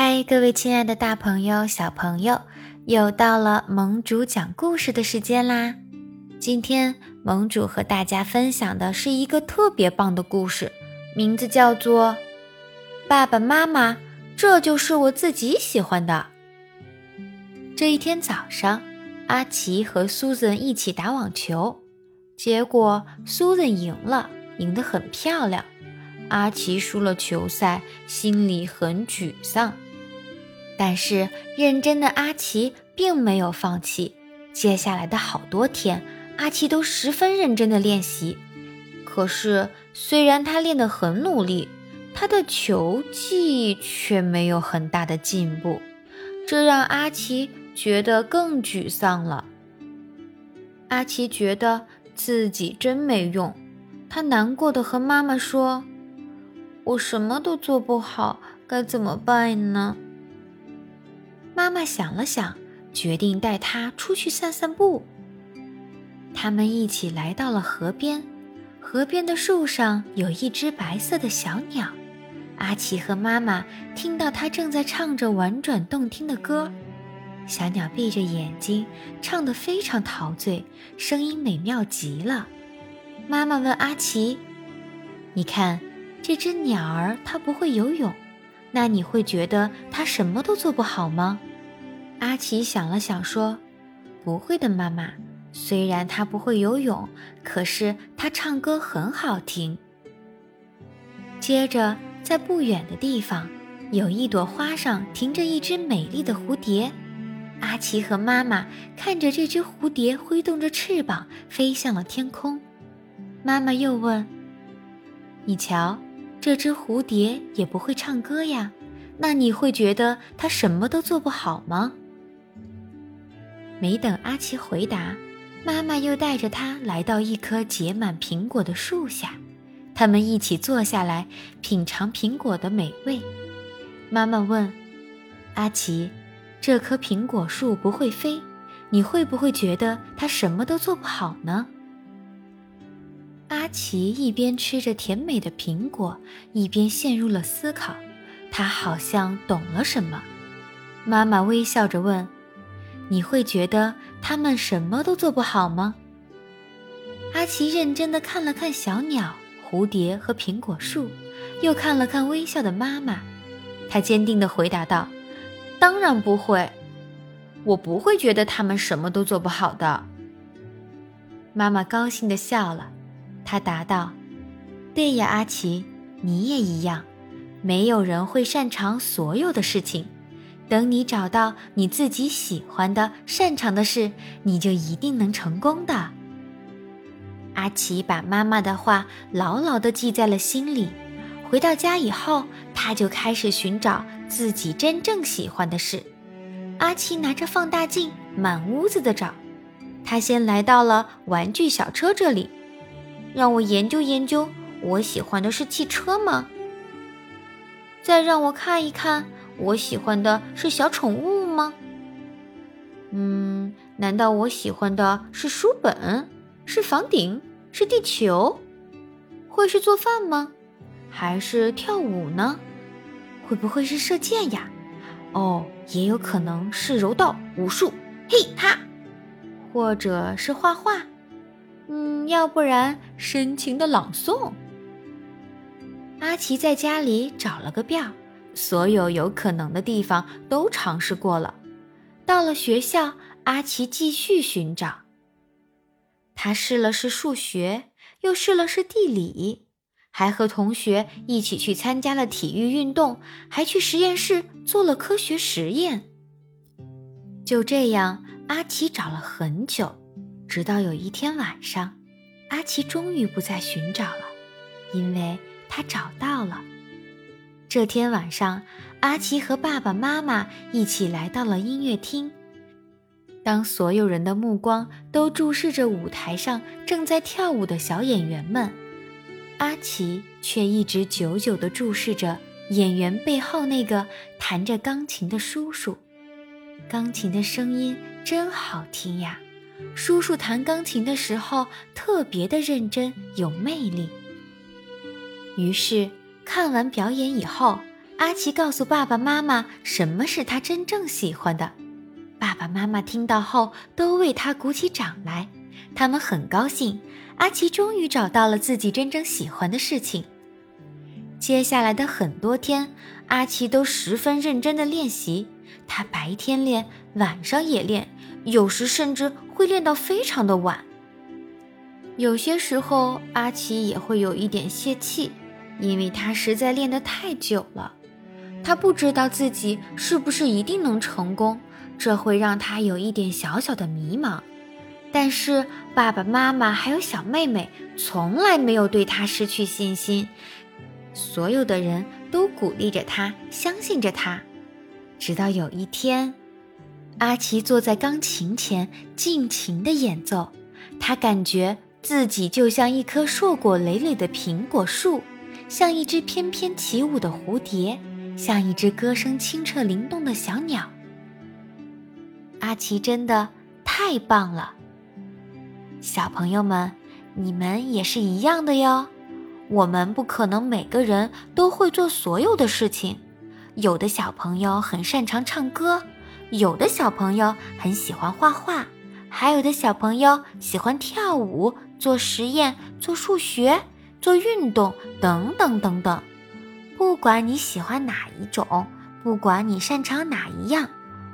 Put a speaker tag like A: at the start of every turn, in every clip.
A: 嗨，各位亲爱的大朋友、小朋友，又到了盟主讲故事的时间啦！今天盟主和大家分享的是一个特别棒的故事，名字叫做《爸爸妈妈》，这就是我自己喜欢的。这一天早上，阿奇和苏森一起打网球，结果苏森赢了，赢得很漂亮。阿奇输了球赛，心里很沮丧。但是认真的阿奇并没有放弃。接下来的好多天，阿奇都十分认真的练习。可是，虽然他练得很努力，他的球技却没有很大的进步，这让阿奇觉得更沮丧了。阿奇觉得自己真没用，他难过的和妈妈说。我什么都做不好，该怎么办呢？妈妈想了想，决定带他出去散散步。他们一起来到了河边，河边的树上有一只白色的小鸟。阿奇和妈妈听到它正在唱着婉转动听的歌，小鸟闭着眼睛，唱得非常陶醉，声音美妙极了。妈妈问阿奇：“你看。”这只鸟儿它不会游泳，那你会觉得它什么都做不好吗？阿奇想了想说：“不会的，妈妈。虽然它不会游泳，可是它唱歌很好听。”接着，在不远的地方，有一朵花上停着一只美丽的蝴蝶。阿奇和妈妈看着这只蝴蝶挥动着翅膀飞向了天空。妈妈又问：“你瞧。”这只蝴蝶也不会唱歌呀，那你会觉得它什么都做不好吗？没等阿奇回答，妈妈又带着他来到一棵结满苹果的树下，他们一起坐下来品尝苹果的美味。妈妈问阿奇：“这棵苹果树不会飞，你会不会觉得它什么都做不好呢？”阿奇一边吃着甜美的苹果，一边陷入了思考。他好像懂了什么。妈妈微笑着问：“你会觉得他们什么都做不好吗？”阿奇认真地看了看小鸟、蝴蝶和苹果树，又看了看微笑的妈妈。他坚定地回答道：“当然不会，我不会觉得他们什么都做不好的。”妈妈高兴地笑了。他答道：“对呀，阿奇，你也一样。没有人会擅长所有的事情。等你找到你自己喜欢的、擅长的事，你就一定能成功的。”阿奇把妈妈的话牢牢地记在了心里。回到家以后，他就开始寻找自己真正喜欢的事。阿奇拿着放大镜，满屋子的找。他先来到了玩具小车这里。让我研究研究，我喜欢的是汽车吗？再让我看一看，我喜欢的是小宠物吗？嗯，难道我喜欢的是书本，是房顶，是地球？会是做饭吗？还是跳舞呢？会不会是射箭呀？哦，也有可能是柔道、武术，嘿哈，或者是画画。嗯，要不然深情的朗诵。阿奇在家里找了个遍，所有有可能的地方都尝试过了。到了学校，阿奇继续寻找。他试了试数学，又试了试地理，还和同学一起去参加了体育运动，还去实验室做了科学实验。就这样，阿奇找了很久。直到有一天晚上，阿奇终于不再寻找了，因为他找到了。这天晚上，阿奇和爸爸妈妈一起来到了音乐厅。当所有人的目光都注视着舞台上正在跳舞的小演员们，阿奇却一直久久地注视着演员背后那个弹着钢琴的叔叔。钢琴的声音真好听呀！叔叔弹钢琴的时候特别的认真，有魅力。于是看完表演以后，阿奇告诉爸爸妈妈什么是他真正喜欢的。爸爸妈妈听到后都为他鼓起掌来，他们很高兴，阿奇终于找到了自己真正喜欢的事情。接下来的很多天，阿奇都十分认真地练习。他白天练，晚上也练，有时甚至会练到非常的晚。有些时候，阿奇也会有一点泄气，因为他实在练得太久了。他不知道自己是不是一定能成功，这会让他有一点小小的迷茫。但是爸爸妈妈还有小妹妹从来没有对他失去信心。所有的人都鼓励着他，相信着他，直到有一天，阿奇坐在钢琴前尽情地演奏。他感觉自己就像一棵硕果累累的苹果树，像一只翩翩起舞的蝴蝶，像一只歌声清澈灵动的小鸟。阿奇真的太棒了！小朋友们，你们也是一样的哟。我们不可能每个人都会做所有的事情，有的小朋友很擅长唱歌，有的小朋友很喜欢画画，还有的小朋友喜欢跳舞、做实验、做数学、做运动等等等等。不管你喜欢哪一种，不管你擅长哪一样，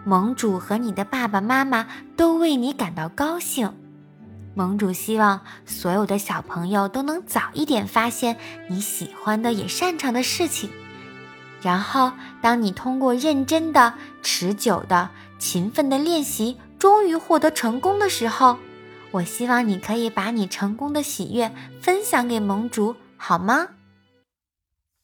A: 盟主和你的爸爸妈妈都为你感到高兴。盟主希望所有的小朋友都能早一点发现你喜欢的也擅长的事情，然后当你通过认真的、持久的、勤奋的练习，终于获得成功的时候，我希望你可以把你成功的喜悦分享给盟主，好吗？